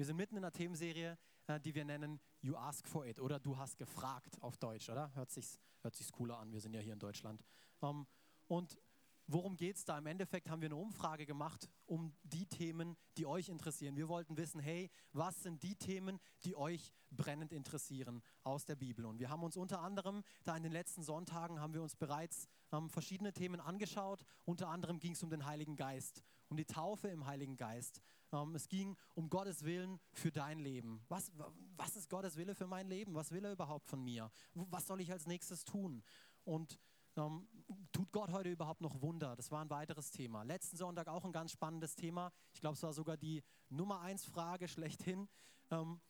Wir sind mitten in einer Themenserie, äh, die wir nennen You Ask for It oder Du hast gefragt auf Deutsch, oder? Hört sich hört sich's cooler an, wir sind ja hier in Deutschland. Ähm, und worum geht es da? Im Endeffekt haben wir eine Umfrage gemacht um die Themen, die euch interessieren. Wir wollten wissen, hey, was sind die Themen, die euch brennend interessieren aus der Bibel? Und wir haben uns unter anderem, da in den letzten Sonntagen haben wir uns bereits ähm, verschiedene Themen angeschaut. Unter anderem ging es um den Heiligen Geist, um die Taufe im Heiligen Geist. Ähm, es ging um Gottes Willen für dein Leben. Was, was ist Gottes Wille für mein Leben? Was will er überhaupt von mir? Was soll ich als nächstes tun? Und ähm, tut Gott heute überhaupt noch Wunder? Das war ein weiteres Thema. Letzten Sonntag auch ein ganz spannendes Thema. Ich glaube, es war sogar die Nummer eins Frage schlechthin. Ähm,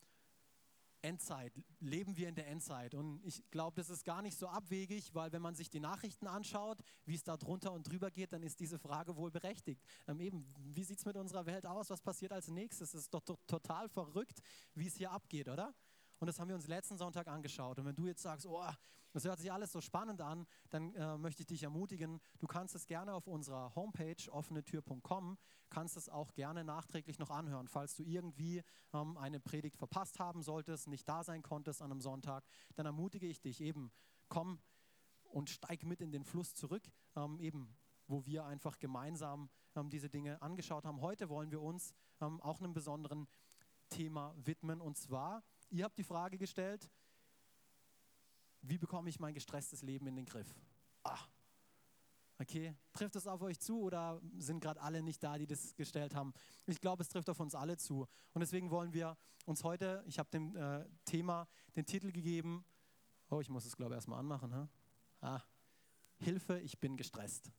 Endzeit. Leben wir in der Endzeit? Und ich glaube, das ist gar nicht so abwegig, weil wenn man sich die Nachrichten anschaut, wie es da drunter und drüber geht, dann ist diese Frage wohl berechtigt. Ähm, eben, wie sieht es mit unserer Welt aus? Was passiert als nächstes? Es ist doch total verrückt, wie es hier abgeht, oder? Und das haben wir uns letzten Sonntag angeschaut. Und wenn du jetzt sagst, oh, das hört sich alles so spannend an, dann äh, möchte ich dich ermutigen, du kannst es gerne auf unserer Homepage offenetür.com, kannst es auch gerne nachträglich noch anhören, falls du irgendwie ähm, eine Predigt verpasst haben solltest, nicht da sein konntest an einem Sonntag, dann ermutige ich dich eben, komm und steig mit in den Fluss zurück, ähm, eben wo wir einfach gemeinsam ähm, diese Dinge angeschaut haben. Heute wollen wir uns ähm, auch einem besonderen Thema widmen und zwar Ihr habt die Frage gestellt, wie bekomme ich mein gestresstes Leben in den Griff? Ah, okay, trifft das auf euch zu oder sind gerade alle nicht da, die das gestellt haben? Ich glaube, es trifft auf uns alle zu. Und deswegen wollen wir uns heute, ich habe dem äh, Thema den Titel gegeben, oh, ich muss es glaube ich erstmal anmachen, hä? ah, Hilfe, ich bin gestresst.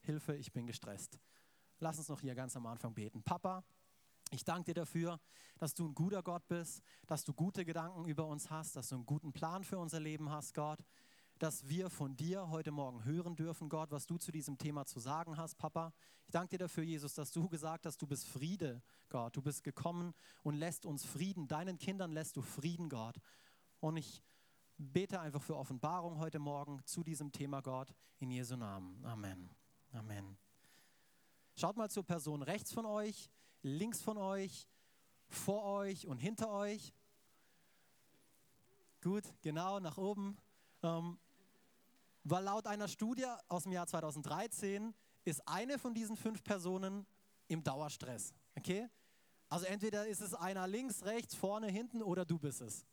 Hilfe, ich bin gestresst. Lass uns noch hier ganz am Anfang beten. Papa, ich danke dir dafür, dass du ein guter Gott bist, dass du gute Gedanken über uns hast, dass du einen guten Plan für unser Leben hast, Gott, dass wir von dir heute Morgen hören dürfen, Gott, was du zu diesem Thema zu sagen hast, Papa. Ich danke dir dafür, Jesus, dass du gesagt hast, du bist Friede, Gott. Du bist gekommen und lässt uns Frieden. Deinen Kindern lässt du Frieden, Gott. Und ich bete einfach für Offenbarung heute Morgen zu diesem Thema, Gott, in Jesu Namen. Amen. Amen. Schaut mal zur Person rechts von euch links von euch, vor euch und hinter euch. Gut, genau, nach oben. Ähm, weil laut einer Studie aus dem Jahr 2013 ist eine von diesen fünf Personen im Dauerstress. Okay? Also entweder ist es einer links, rechts, vorne, hinten oder du bist es.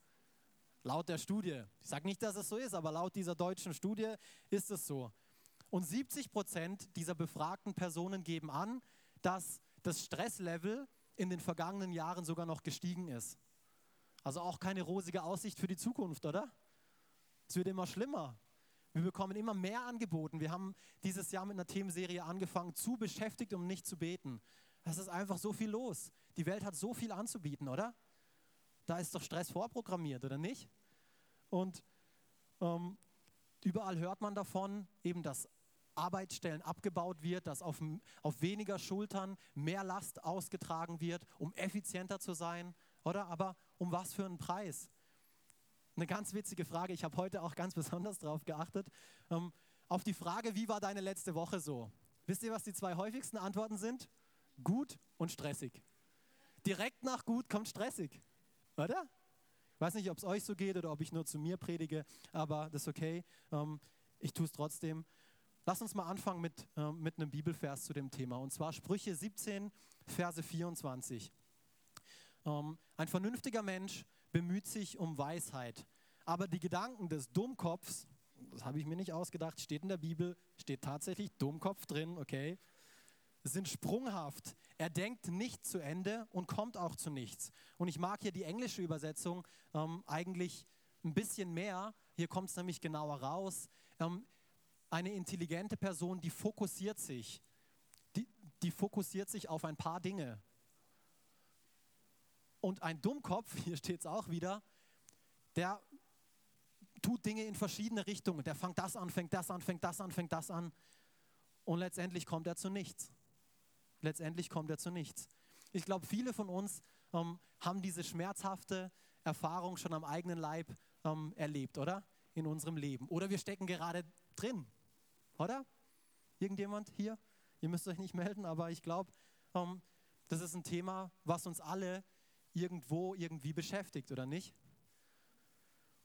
Laut der Studie. Ich sage nicht, dass es so ist, aber laut dieser deutschen Studie ist es so. Und 70 Prozent dieser befragten Personen geben an, dass das Stresslevel in den vergangenen Jahren sogar noch gestiegen ist. Also auch keine rosige Aussicht für die Zukunft, oder? Es wird immer schlimmer. Wir bekommen immer mehr angeboten. Wir haben dieses Jahr mit einer Themenserie angefangen, zu beschäftigt, um nicht zu beten. Es ist einfach so viel los. Die Welt hat so viel anzubieten, oder? Da ist doch Stress vorprogrammiert, oder nicht? Und ähm, überall hört man davon, eben, dass Arbeitsstellen abgebaut wird, dass auf, auf weniger Schultern mehr Last ausgetragen wird, um effizienter zu sein, oder? Aber um was für einen Preis? Eine ganz witzige Frage, ich habe heute auch ganz besonders darauf geachtet, ähm, auf die Frage, wie war deine letzte Woche so? Wisst ihr, was die zwei häufigsten Antworten sind? Gut und stressig. Direkt nach gut kommt stressig, oder? Ich weiß nicht, ob es euch so geht oder ob ich nur zu mir predige, aber das ist okay. Ähm, ich tue es trotzdem. Lass uns mal anfangen mit, äh, mit einem Bibelvers zu dem Thema. Und zwar Sprüche 17, Verse 24. Ähm, ein vernünftiger Mensch bemüht sich um Weisheit, aber die Gedanken des Dummkopfs, das habe ich mir nicht ausgedacht, steht in der Bibel, steht tatsächlich Dummkopf drin, okay, sind sprunghaft. Er denkt nicht zu Ende und kommt auch zu nichts. Und ich mag hier die englische Übersetzung ähm, eigentlich ein bisschen mehr. Hier kommt es nämlich genauer raus. Ähm, eine intelligente Person, die fokussiert sich. Die, die fokussiert sich auf ein paar Dinge. Und ein Dummkopf, hier steht es auch wieder, der tut Dinge in verschiedene Richtungen. Der fängt das an, fängt das an, fängt das an, fängt das an. Und letztendlich kommt er zu nichts. Letztendlich kommt er zu nichts. Ich glaube, viele von uns ähm, haben diese schmerzhafte Erfahrung schon am eigenen Leib ähm, erlebt, oder? In unserem Leben. Oder wir stecken gerade drin. Oder? Irgendjemand hier? Ihr müsst euch nicht melden, aber ich glaube, ähm, das ist ein Thema, was uns alle irgendwo irgendwie beschäftigt, oder nicht?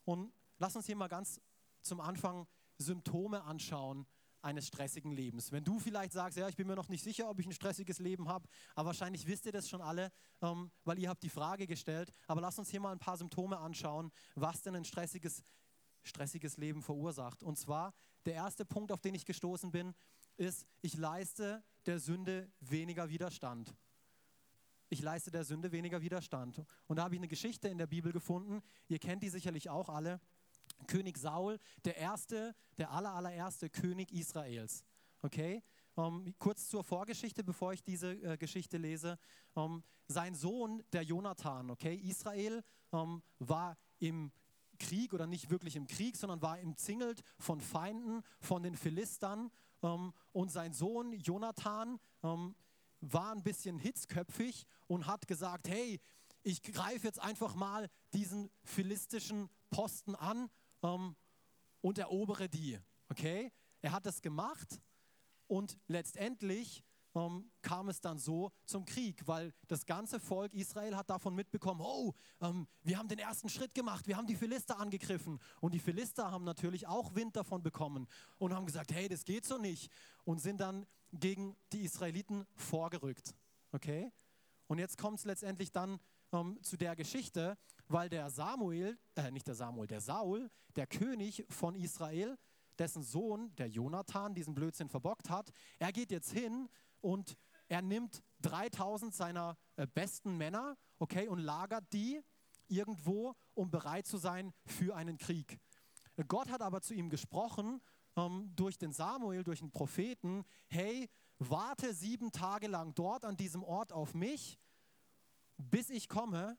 Und lass uns hier mal ganz zum Anfang Symptome anschauen eines stressigen Lebens. Wenn du vielleicht sagst, ja, ich bin mir noch nicht sicher, ob ich ein stressiges Leben habe, aber wahrscheinlich wisst ihr das schon alle, ähm, weil ihr habt die Frage gestellt. Aber lass uns hier mal ein paar Symptome anschauen, was denn ein stressiges, stressiges Leben verursacht. Und zwar der erste Punkt, auf den ich gestoßen bin, ist, ich leiste der Sünde weniger Widerstand. Ich leiste der Sünde weniger Widerstand. Und da habe ich eine Geschichte in der Bibel gefunden. Ihr kennt die sicherlich auch alle. König Saul, der erste, der aller, allererste König Israels. Okay? Um, ähm, kurz zur Vorgeschichte, bevor ich diese äh, Geschichte lese. Um, ähm, sein Sohn, der Jonathan, okay? Israel um, ähm, war im Krieg oder nicht wirklich im Krieg, sondern war umzingelt von Feinden, von den Philistern. und sein Sohn Jonathan war ein bisschen hitzköpfig und hat gesagt, hey, ich greife jetzt einfach mal diesen philistischen Posten an ähm, und erobere die. Okay? Er hat das gemacht und letztendlich ähm, kam es dann so zum Krieg, weil das ganze Volk Israel hat davon mitbekommen, oh, ähm, wir haben den ersten Schritt gemacht, wir haben die Philister angegriffen. Und die Philister haben natürlich auch Wind davon bekommen und haben gesagt, hey, das geht so nicht. Und sind dann gegen die Israeliten vorgerückt. Okay? Und jetzt kommt es letztendlich dann ähm, zu der Geschichte, weil der Samuel, äh, nicht der Samuel, der Saul, der König von Israel, dessen Sohn, der Jonathan, diesen Blödsinn verbockt hat, er geht jetzt hin und er nimmt 3000 seiner äh, besten Männer, okay, und lagert die irgendwo, um bereit zu sein für einen Krieg. Gott hat aber zu ihm gesprochen ähm, durch den Samuel, durch den Propheten, hey, warte sieben Tage lang dort an diesem Ort auf mich, bis ich komme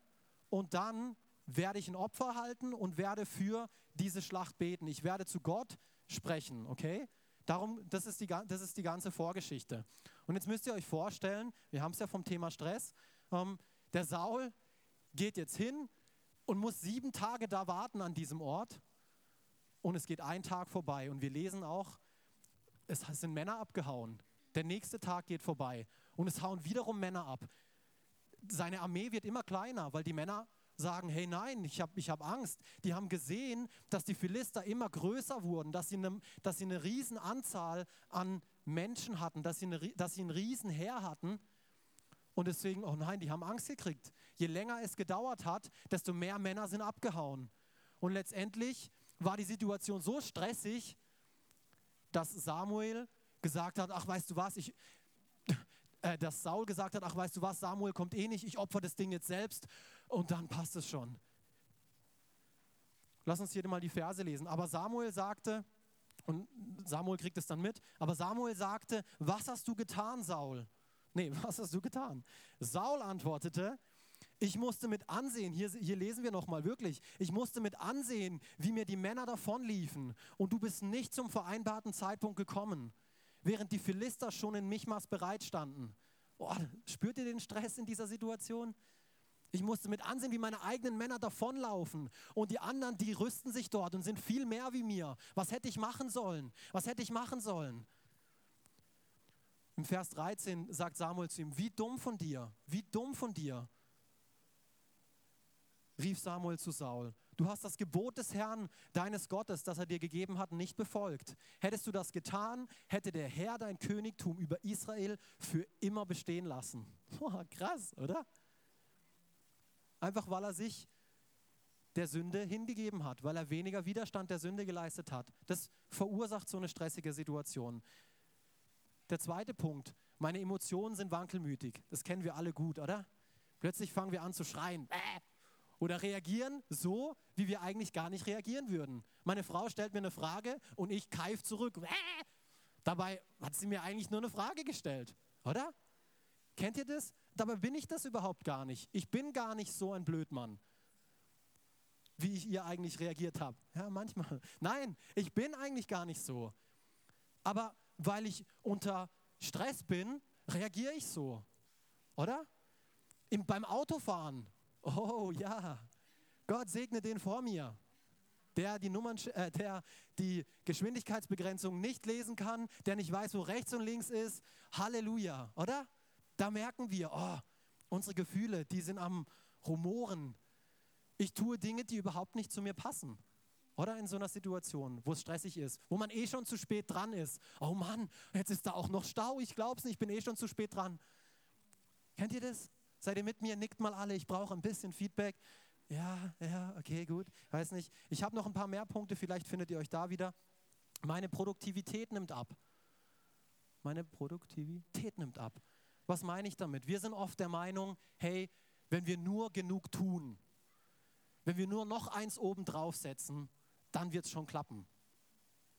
und dann werde ich ein Opfer halten und werde für diese Schlacht beten. Ich werde zu Gott sprechen, okay? Darum, das ist, die, das ist die ganze Vorgeschichte. Und jetzt müsst ihr euch vorstellen, wir haben es ja vom Thema Stress, ähm, der Saul geht jetzt hin und muss sieben Tage da warten an diesem Ort und es geht ein Tag vorbei und wir lesen auch, es sind Männer abgehauen. Der nächste Tag geht vorbei und es hauen wiederum Männer ab. Seine Armee wird immer kleiner, weil die Männer sagen, hey nein, ich habe ich hab Angst. Die haben gesehen, dass die Philister immer größer wurden, dass sie eine, dass sie eine riesen Anzahl an Menschen hatten, dass sie, eine, dass sie ein riesen Heer hatten. Und deswegen, oh nein, die haben Angst gekriegt. Je länger es gedauert hat, desto mehr Männer sind abgehauen. Und letztendlich war die Situation so stressig, dass Samuel gesagt hat, ach weißt du was, ich, äh, dass Saul gesagt hat, ach weißt du was, Samuel kommt eh nicht, ich opfer das Ding jetzt selbst und dann passt es schon. Lass uns hier mal die Verse lesen. Aber Samuel sagte, und Samuel kriegt es dann mit, aber Samuel sagte, was hast du getan, Saul? Nee, was hast du getan? Saul antwortete, ich musste mit ansehen, hier, hier lesen wir nochmal wirklich, ich musste mit ansehen, wie mir die Männer davonliefen und du bist nicht zum vereinbarten Zeitpunkt gekommen, während die Philister schon in Michmas bereitstanden. Oh, spürt ihr den Stress in dieser Situation? Ich musste mit ansehen, wie meine eigenen Männer davonlaufen und die anderen, die rüsten sich dort und sind viel mehr wie mir. Was hätte ich machen sollen? Was hätte ich machen sollen? Im Vers 13 sagt Samuel zu ihm, wie dumm von dir, wie dumm von dir rief Samuel zu Saul. Du hast das Gebot des Herrn, deines Gottes, das er dir gegeben hat, nicht befolgt. Hättest du das getan, hätte der Herr dein Königtum über Israel für immer bestehen lassen. Boah, krass, oder? Einfach weil er sich der Sünde hingegeben hat, weil er weniger Widerstand der Sünde geleistet hat. Das verursacht so eine stressige Situation. Der zweite Punkt, meine Emotionen sind wankelmütig. Das kennen wir alle gut, oder? Plötzlich fangen wir an zu schreien. Oder reagieren so, wie wir eigentlich gar nicht reagieren würden. Meine Frau stellt mir eine Frage und ich keif zurück. Dabei hat sie mir eigentlich nur eine Frage gestellt, oder? Kennt ihr das? Dabei bin ich das überhaupt gar nicht. Ich bin gar nicht so ein Blödmann, wie ich ihr eigentlich reagiert habe. Ja, manchmal. Nein, ich bin eigentlich gar nicht so. Aber weil ich unter Stress bin, reagiere ich so, oder? Im, beim Autofahren Oh ja, Gott segne den vor mir, der die, Nummern, äh, der die Geschwindigkeitsbegrenzung nicht lesen kann, der nicht weiß, wo rechts und links ist. Halleluja, oder? Da merken wir, oh, unsere Gefühle, die sind am, rumoren. Ich tue Dinge, die überhaupt nicht zu mir passen. Oder in so einer Situation, wo es stressig ist, wo man eh schon zu spät dran ist. Oh Mann, jetzt ist da auch noch Stau, ich glaub's nicht, ich bin eh schon zu spät dran. Kennt ihr das? Seid ihr mit mir? Nickt mal alle, ich brauche ein bisschen Feedback. Ja, ja, okay, gut. Weiß nicht. Ich habe noch ein paar mehr Punkte, vielleicht findet ihr euch da wieder. Meine Produktivität nimmt ab. Meine Produktivität nimmt ab. Was meine ich damit? Wir sind oft der Meinung, hey, wenn wir nur genug tun, wenn wir nur noch eins oben draufsetzen, dann wird es schon klappen.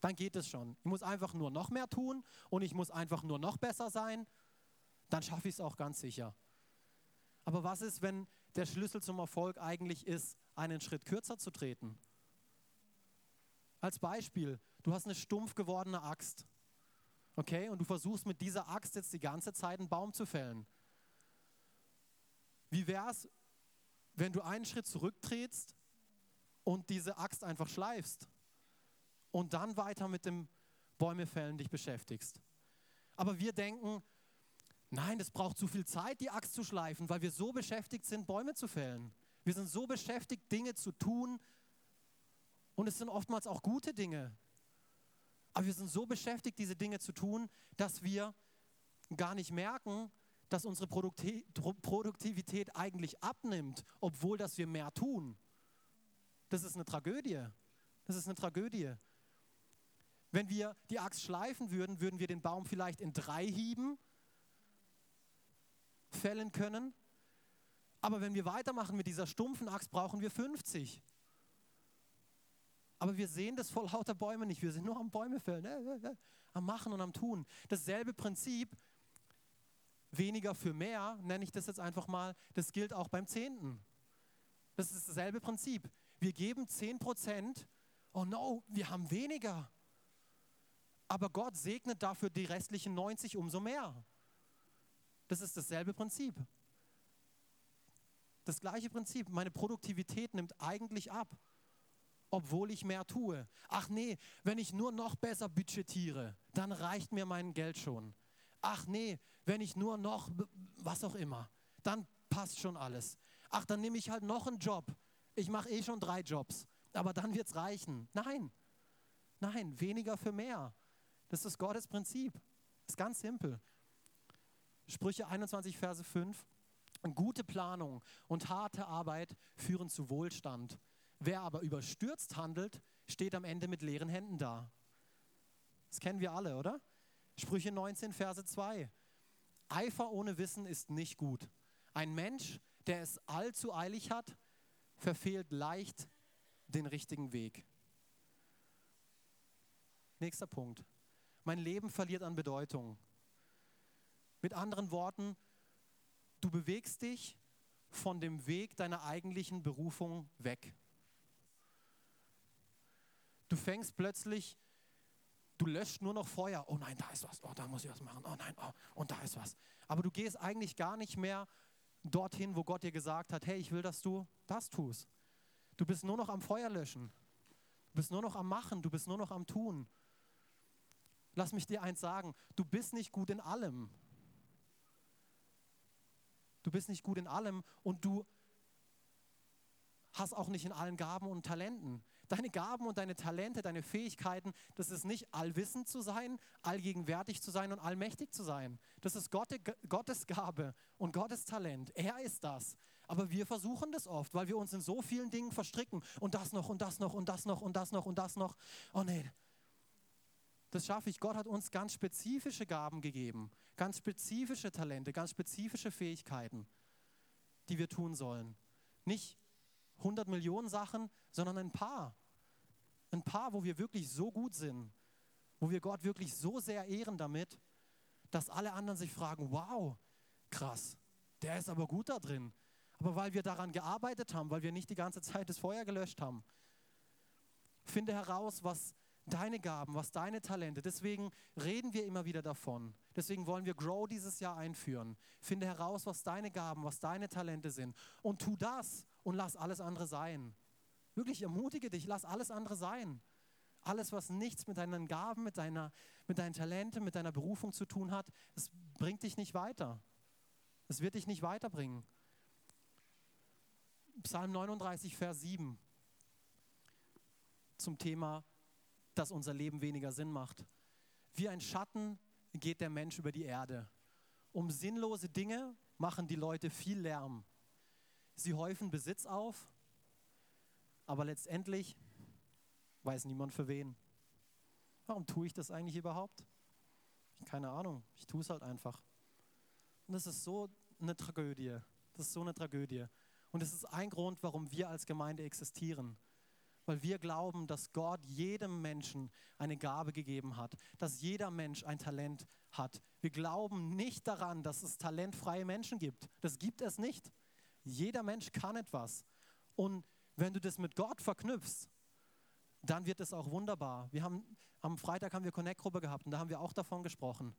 Dann geht es schon. Ich muss einfach nur noch mehr tun und ich muss einfach nur noch besser sein, dann schaffe ich es auch ganz sicher. Aber was ist, wenn der Schlüssel zum Erfolg eigentlich ist, einen Schritt kürzer zu treten? Als Beispiel, du hast eine stumpf gewordene Axt. Okay, und du versuchst mit dieser Axt jetzt die ganze Zeit einen Baum zu fällen. Wie wäre es, wenn du einen Schritt zurücktrittst und diese Axt einfach schleifst und dann weiter mit dem Bäumefällen dich beschäftigst? Aber wir denken, nein, es braucht zu viel Zeit, die Axt zu schleifen, weil wir so beschäftigt sind, Bäume zu fällen. Wir sind so beschäftigt, Dinge zu tun und es sind oftmals auch gute Dinge. Aber wir sind so beschäftigt, diese Dinge zu tun, dass wir gar nicht merken, dass unsere Produktivität eigentlich abnimmt, obwohl dass wir mehr tun. Das ist eine Tragödie. Das ist eine Tragödie. Wenn wir die Axt schleifen würden, würden wir den Baum vielleicht in drei Hieben fällen können. Aber wenn wir weitermachen mit dieser stumpfen Axt, brauchen wir 50. Aber wir sehen das vor lauter Bäume nicht. Wir sind nur am Bäume fällen, äh, äh, äh, am Machen und am Tun. Dasselbe Prinzip, weniger für mehr, nenne ich das jetzt einfach mal, das gilt auch beim Zehnten. Das ist dasselbe Prinzip. Wir geben 10 Prozent, oh no, wir haben weniger. Aber Gott segnet dafür die restlichen 90 umso mehr. Das ist dasselbe Prinzip. Das gleiche Prinzip. Meine Produktivität nimmt eigentlich ab obwohl ich mehr tue. Ach nee, wenn ich nur noch besser budgetiere, dann reicht mir mein Geld schon. Ach nee, wenn ich nur noch, was auch immer, dann passt schon alles. Ach, dann nehme ich halt noch einen Job. Ich mache eh schon drei Jobs, aber dann wird es reichen. Nein, nein, weniger für mehr. Das ist Gottes Prinzip. Ist ganz simpel. Sprüche 21, Verse 5. Gute Planung und harte Arbeit führen zu Wohlstand. Wer aber überstürzt handelt, steht am Ende mit leeren Händen da. Das kennen wir alle, oder? Sprüche 19, Verse 2. Eifer ohne Wissen ist nicht gut. Ein Mensch, der es allzu eilig hat, verfehlt leicht den richtigen Weg. Nächster Punkt. Mein Leben verliert an Bedeutung. Mit anderen Worten, du bewegst dich von dem Weg deiner eigentlichen Berufung weg. Du fängst plötzlich, du löscht nur noch Feuer. Oh nein, da ist was. Oh, da muss ich was machen. Oh nein, oh, und da ist was. Aber du gehst eigentlich gar nicht mehr dorthin, wo Gott dir gesagt hat, hey, ich will, dass du das tust. Du bist nur noch am Feuer löschen. Du bist nur noch am Machen. Du bist nur noch am Tun. Lass mich dir eins sagen, du bist nicht gut in allem. Du bist nicht gut in allem und du hast auch nicht in allen Gaben und Talenten. Deine Gaben und deine Talente, deine Fähigkeiten, das ist nicht allwissend zu sein, allgegenwärtig zu sein und allmächtig zu sein. Das ist Gottes Gabe und Gottes Talent. Er ist das. Aber wir versuchen das oft, weil wir uns in so vielen Dingen verstricken. Und das noch und das noch und das noch und das noch und das noch. Oh nee, das schaffe ich. Gott hat uns ganz spezifische Gaben gegeben, ganz spezifische Talente, ganz spezifische Fähigkeiten, die wir tun sollen. Nicht 100 Millionen Sachen, sondern ein paar. Ein paar, wo wir wirklich so gut sind, wo wir Gott wirklich so sehr ehren damit, dass alle anderen sich fragen, wow, krass, der ist aber gut da drin. Aber weil wir daran gearbeitet haben, weil wir nicht die ganze Zeit das Feuer gelöscht haben. Finde heraus, was deine Gaben, was deine Talente. Deswegen reden wir immer wieder davon. Deswegen wollen wir Grow dieses Jahr einführen. Finde heraus, was deine Gaben, was deine Talente sind. Und tu das und lass alles andere sein. Wirklich ermutige dich, lass alles andere sein. Alles, was nichts mit deinen Gaben, mit, deiner, mit deinen Talenten, mit deiner Berufung zu tun hat, es bringt dich nicht weiter. Es wird dich nicht weiterbringen. Psalm 39, Vers 7 zum Thema, dass unser Leben weniger Sinn macht. Wie ein Schatten geht der Mensch über die Erde. Um sinnlose Dinge machen die Leute viel Lärm. Sie häufen Besitz auf, aber letztendlich weiß niemand für wen. Warum tue ich das eigentlich überhaupt? Keine Ahnung, ich tue es halt einfach. Und das ist so eine Tragödie. Das ist so eine Tragödie. Und es ist ein Grund, warum wir als Gemeinde existieren. Weil wir glauben, dass Gott jedem Menschen eine Gabe gegeben hat, dass jeder Mensch ein Talent hat. Wir glauben nicht daran, dass es talentfreie Menschen gibt. Das gibt es nicht. Jeder Mensch kann etwas. Und wenn du das mit Gott verknüpfst, dann wird es auch wunderbar. Wir haben, am Freitag haben wir Connect-Gruppe gehabt und da haben wir auch davon gesprochen.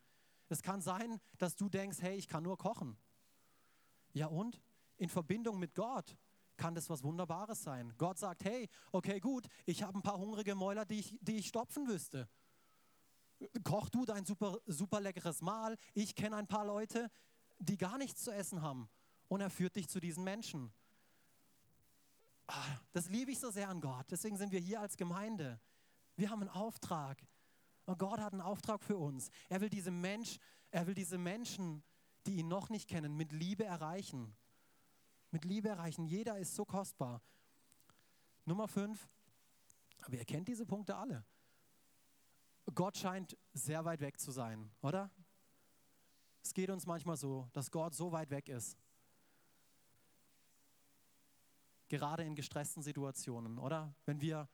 Es kann sein, dass du denkst, hey, ich kann nur kochen. Ja und? In Verbindung mit Gott kann das was Wunderbares sein. Gott sagt, hey, okay, gut, ich habe ein paar hungrige Mäuler, die ich, die ich stopfen wüsste. Koch du dein super, super leckeres Mahl. Ich kenne ein paar Leute, die gar nichts zu essen haben. Und er führt dich zu diesen Menschen. Ah, das liebe ich so sehr an Gott. Deswegen sind wir hier als Gemeinde. Wir haben einen Auftrag. Und Gott hat einen Auftrag für uns. Er will diese Mensch, er will diese Menschen, die ihn noch nicht kennen, mit Liebe erreichen. Mit Liebe erreichen. Jeder ist so kostbar. Nummer fünf. Aber ihr kennt diese Punkte alle. Gott scheint sehr weit weg zu sein, oder? Es geht uns manchmal so, dass Gott so weit weg ist. Gerade in gestressten Situationen, oder? Wenn wir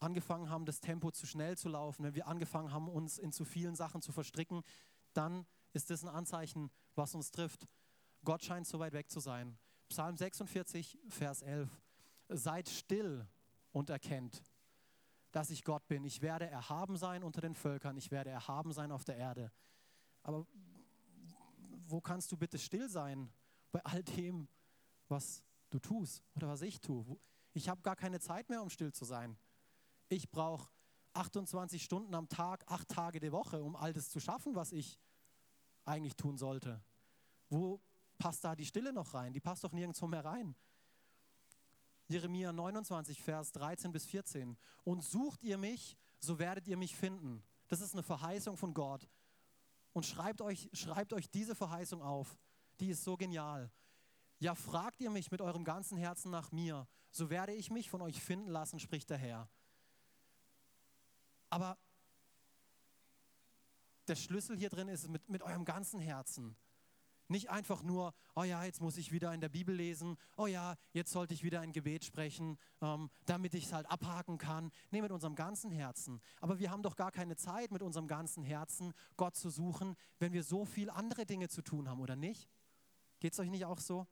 angefangen haben, das Tempo zu schnell zu laufen, wenn wir angefangen haben, uns in zu vielen Sachen zu verstricken, dann ist das ein Anzeichen, was uns trifft. Gott scheint so weit weg zu sein. Psalm 46, Vers 11. Seid still und erkennt, dass ich Gott bin. Ich werde erhaben sein unter den Völkern, ich werde erhaben sein auf der Erde. Aber wo kannst du bitte still sein bei all dem, was du tust oder was ich tue? Ich habe gar keine Zeit mehr, um still zu sein. Ich brauche 28 Stunden am Tag, acht Tage die Woche, um all das zu schaffen, was ich eigentlich tun sollte. Wo passt da die Stille noch rein? Die passt doch nirgendwo mehr rein. Jeremia 29, Vers 13 bis 14. Und sucht ihr mich, so werdet ihr mich finden. Das ist eine Verheißung von Gott. Und schreibt euch, schreibt euch diese Verheißung auf. Die ist so genial. Ja, fragt ihr mich mit eurem ganzen Herzen nach mir, so werde ich mich von euch finden lassen, spricht der Herr. Aber der Schlüssel hier drin ist mit, mit eurem ganzen Herzen. Nicht einfach nur, oh ja, jetzt muss ich wieder in der Bibel lesen, oh ja, jetzt sollte ich wieder ein Gebet sprechen, ähm, damit ich es halt abhaken kann. Nee, mit unserem ganzen Herzen. Aber wir haben doch gar keine Zeit, mit unserem ganzen Herzen Gott zu suchen, wenn wir so viel andere Dinge zu tun haben, oder nicht? Geht es euch nicht auch so?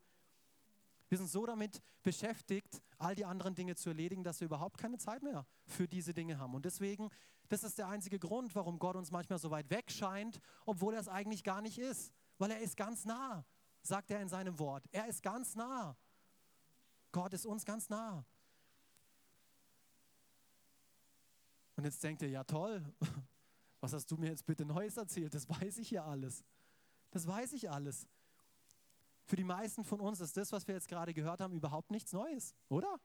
Wir sind so damit beschäftigt, all die anderen Dinge zu erledigen, dass wir überhaupt keine Zeit mehr für diese Dinge haben. Und deswegen, das ist der einzige Grund, warum Gott uns manchmal so weit weg scheint, obwohl er es eigentlich gar nicht ist. Weil er ist ganz nah, sagt er in seinem Wort. Er ist ganz nah. Gott ist uns ganz nah. Und jetzt denkt ihr, ja toll, was hast du mir jetzt bitte Neues erzählt? Das weiß ich ja alles. Das weiß ich alles. Für die meisten von uns ist das, was wir jetzt gerade gehört haben, überhaupt nichts Neues, oder?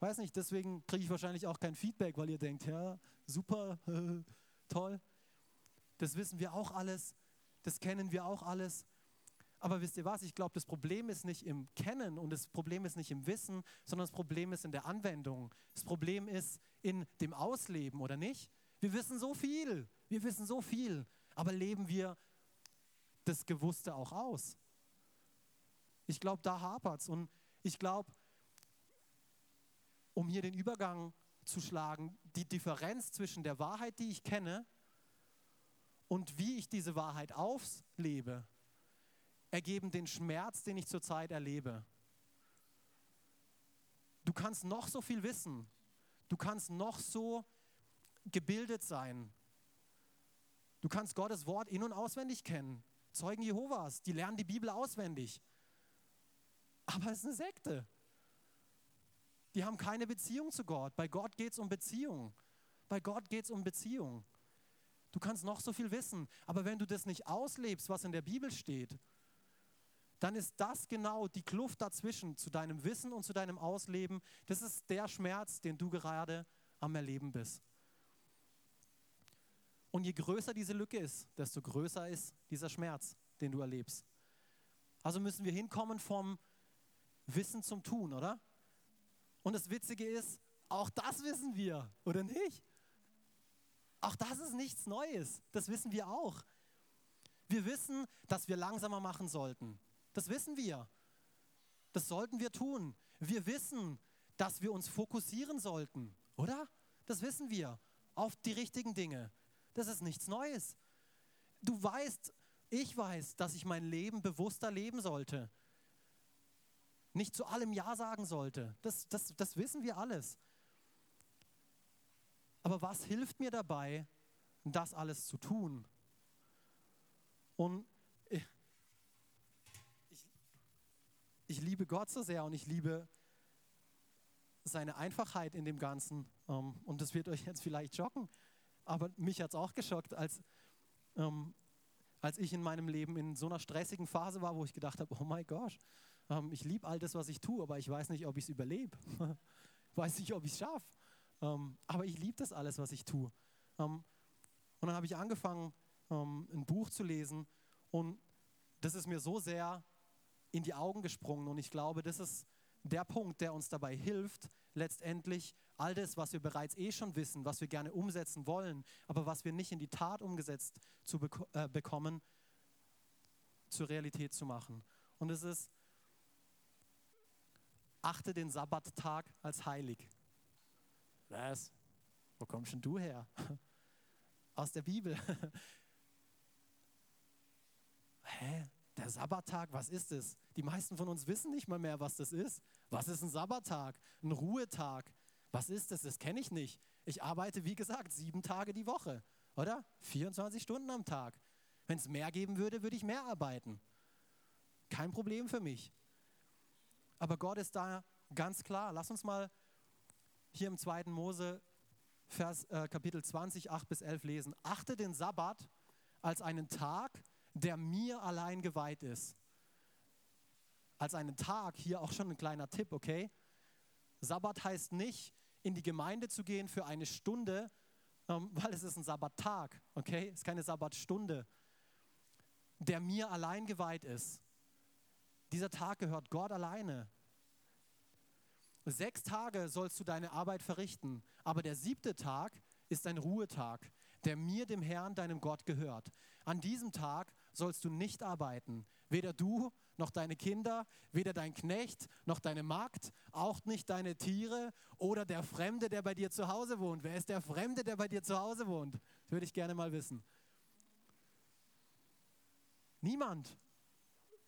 Weiß nicht, deswegen kriege ich wahrscheinlich auch kein Feedback, weil ihr denkt, ja, super, toll. Das wissen wir auch alles, das kennen wir auch alles. Aber wisst ihr was? Ich glaube, das Problem ist nicht im Kennen und das Problem ist nicht im Wissen, sondern das Problem ist in der Anwendung. Das Problem ist in dem Ausleben, oder nicht? Wir wissen so viel, wir wissen so viel, aber leben wir das Gewusste auch aus? Ich glaube, da hapert es. Und ich glaube, um hier den Übergang zu schlagen, die Differenz zwischen der Wahrheit, die ich kenne, und wie ich diese Wahrheit auslebe, ergeben den Schmerz, den ich zurzeit erlebe. Du kannst noch so viel wissen, du kannst noch so gebildet sein, du kannst Gottes Wort in und auswendig kennen. Zeugen Jehovas, die lernen die Bibel auswendig. Aber es ist eine Sekte. Die haben keine Beziehung zu Gott. Bei Gott geht es um Beziehung. Bei Gott geht es um Beziehung. Du kannst noch so viel wissen, aber wenn du das nicht auslebst, was in der Bibel steht, dann ist das genau die Kluft dazwischen zu deinem Wissen und zu deinem Ausleben. Das ist der Schmerz, den du gerade am Erleben bist. Und je größer diese Lücke ist, desto größer ist dieser Schmerz, den du erlebst. Also müssen wir hinkommen vom Wissen zum Tun, oder? Und das Witzige ist, auch das wissen wir, oder nicht? Auch das ist nichts Neues, das wissen wir auch. Wir wissen, dass wir langsamer machen sollten. Das wissen wir. Das sollten wir tun. Wir wissen, dass wir uns fokussieren sollten, oder? Das wissen wir auf die richtigen Dinge. Das ist nichts Neues. Du weißt, ich weiß, dass ich mein Leben bewusster leben sollte. Nicht zu allem Ja sagen sollte. Das, das, das wissen wir alles. Aber was hilft mir dabei, das alles zu tun? Und ich, ich, ich liebe Gott so sehr und ich liebe seine Einfachheit in dem Ganzen. Ähm, und das wird euch jetzt vielleicht schocken, aber mich hat es auch geschockt, als, ähm, als ich in meinem Leben in so einer stressigen Phase war, wo ich gedacht habe, oh mein Gott, ähm, ich liebe all das, was ich tue, aber ich weiß nicht, ob ich es überlebe. weiß nicht, ob ich es schaffe. Ähm, aber ich liebe das alles, was ich tue. Ähm, und dann habe ich angefangen, ähm, ein Buch zu lesen und das ist mir so sehr in die Augen gesprungen und ich glaube, das ist der Punkt, der uns dabei hilft, letztendlich all das, was wir bereits eh schon wissen, was wir gerne umsetzen wollen, aber was wir nicht in die Tat umgesetzt zu bek äh, bekommen, zur Realität zu machen. Und es ist, achte den Sabbattag als heilig. Was? Wo kommst denn du her? Aus der Bibel. Hä? Der Sabbattag, was ist es? Die meisten von uns wissen nicht mal mehr, was das ist. Was ist ein Sabbattag? Ein Ruhetag? Was ist das? Das kenne ich nicht. Ich arbeite, wie gesagt, sieben Tage die Woche, oder? 24 Stunden am Tag. Wenn es mehr geben würde, würde ich mehr arbeiten. Kein Problem für mich. Aber Gott ist da ganz klar. Lass uns mal hier im 2. Mose Vers, äh, Kapitel 20, 8 bis 11 lesen. Achte den Sabbat als einen Tag, der mir allein geweiht ist. Als einen Tag, hier auch schon ein kleiner Tipp, okay? Sabbat heißt nicht, in die Gemeinde zu gehen für eine Stunde, ähm, weil es ist ein Sabbattag, okay? Es ist keine Sabbatstunde, der mir allein geweiht ist. Dieser Tag gehört Gott alleine. Sechs Tage sollst du deine Arbeit verrichten, aber der siebte Tag ist ein Ruhetag, der mir, dem Herrn, deinem Gott gehört. An diesem Tag sollst du nicht arbeiten, weder du noch deine Kinder, weder dein Knecht noch deine Magd, auch nicht deine Tiere oder der Fremde, der bei dir zu Hause wohnt. Wer ist der Fremde, der bei dir zu Hause wohnt? Das würde ich gerne mal wissen. Niemand.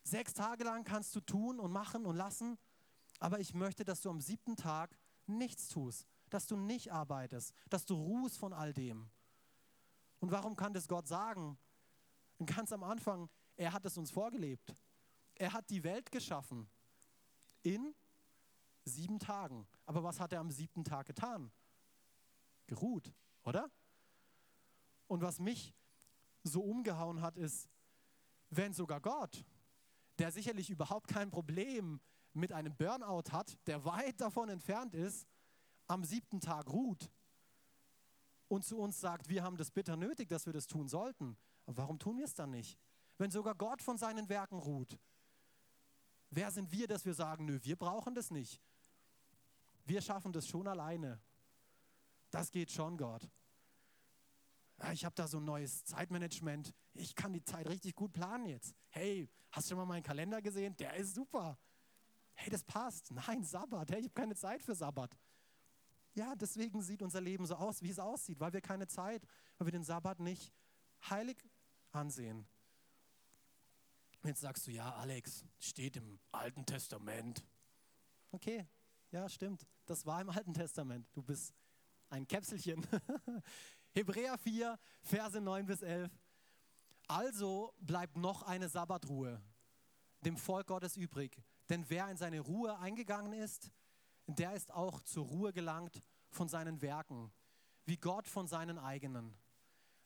Sechs Tage lang kannst du tun und machen und lassen, aber ich möchte, dass du am siebten Tag nichts tust, dass du nicht arbeitest, dass du ruhst von all dem. Und warum kann das Gott sagen? Ganz am Anfang, er hat es uns vorgelebt. Er hat die Welt geschaffen in sieben Tagen. Aber was hat er am siebten Tag getan? Geruht, oder? Und was mich so umgehauen hat, ist, wenn sogar Gott, der sicherlich überhaupt kein Problem mit einem Burnout hat, der weit davon entfernt ist, am siebten Tag ruht und zu uns sagt, wir haben das bitter nötig, dass wir das tun sollten. Warum tun wir es dann nicht? Wenn sogar Gott von seinen Werken ruht, wer sind wir, dass wir sagen, nö, wir brauchen das nicht. Wir schaffen das schon alleine. Das geht schon, Gott. Ich habe da so ein neues Zeitmanagement. Ich kann die Zeit richtig gut planen jetzt. Hey, hast du schon mal meinen Kalender gesehen? Der ist super hey, das passt. Nein, Sabbat, hey, ich habe keine Zeit für Sabbat. Ja, deswegen sieht unser Leben so aus, wie es aussieht, weil wir keine Zeit, weil wir den Sabbat nicht heilig ansehen. Jetzt sagst du, ja, Alex, steht im Alten Testament. Okay, ja, stimmt. Das war im Alten Testament. Du bist ein Käpselchen. Hebräer 4, Verse 9 bis 11. Also bleibt noch eine Sabbatruhe dem Volk Gottes übrig. Denn wer in seine Ruhe eingegangen ist, der ist auch zur Ruhe gelangt von seinen Werken, wie Gott von seinen eigenen.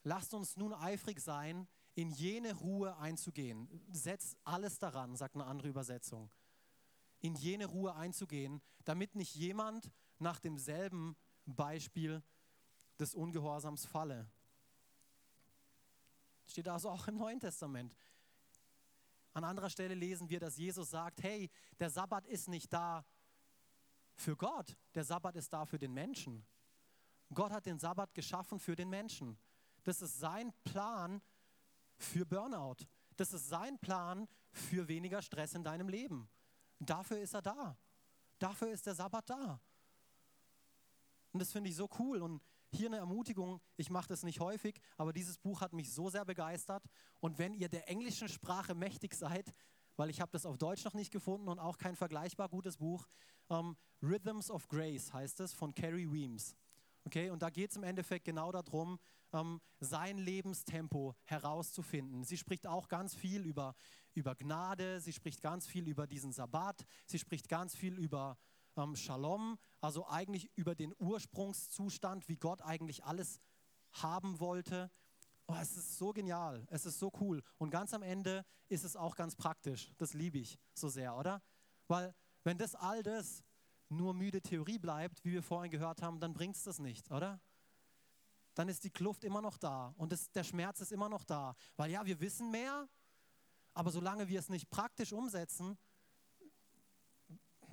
Lasst uns nun eifrig sein, in jene Ruhe einzugehen. Setz alles daran, sagt eine andere Übersetzung. In jene Ruhe einzugehen, damit nicht jemand nach demselben Beispiel des Ungehorsams falle. Steht also auch im Neuen Testament. An anderer Stelle lesen wir, dass Jesus sagt, hey, der Sabbat ist nicht da für Gott, der Sabbat ist da für den Menschen. Gott hat den Sabbat geschaffen für den Menschen. Das ist sein Plan für Burnout. Das ist sein Plan für weniger Stress in deinem Leben. Dafür ist er da. Dafür ist der Sabbat da. Und das finde ich so cool. Und hier eine Ermutigung, ich mache das nicht häufig, aber dieses Buch hat mich so sehr begeistert. Und wenn ihr der englischen Sprache mächtig seid, weil ich habe das auf Deutsch noch nicht gefunden und auch kein vergleichbar gutes Buch, ähm, Rhythms of Grace heißt es von Carrie Weems. Okay, und da geht es im Endeffekt genau darum, ähm, sein Lebenstempo herauszufinden. Sie spricht auch ganz viel über, über Gnade, sie spricht ganz viel über diesen Sabbat, sie spricht ganz viel über ähm, Shalom, also eigentlich über den Ursprungszustand, wie Gott eigentlich alles haben wollte. Oh, es ist so genial, es ist so cool. Und ganz am Ende ist es auch ganz praktisch. Das liebe ich so sehr, oder? Weil wenn das all das nur müde Theorie bleibt, wie wir vorhin gehört haben, dann bringt es das nicht, oder? Dann ist die Kluft immer noch da und das, der Schmerz ist immer noch da. Weil ja, wir wissen mehr, aber solange wir es nicht praktisch umsetzen,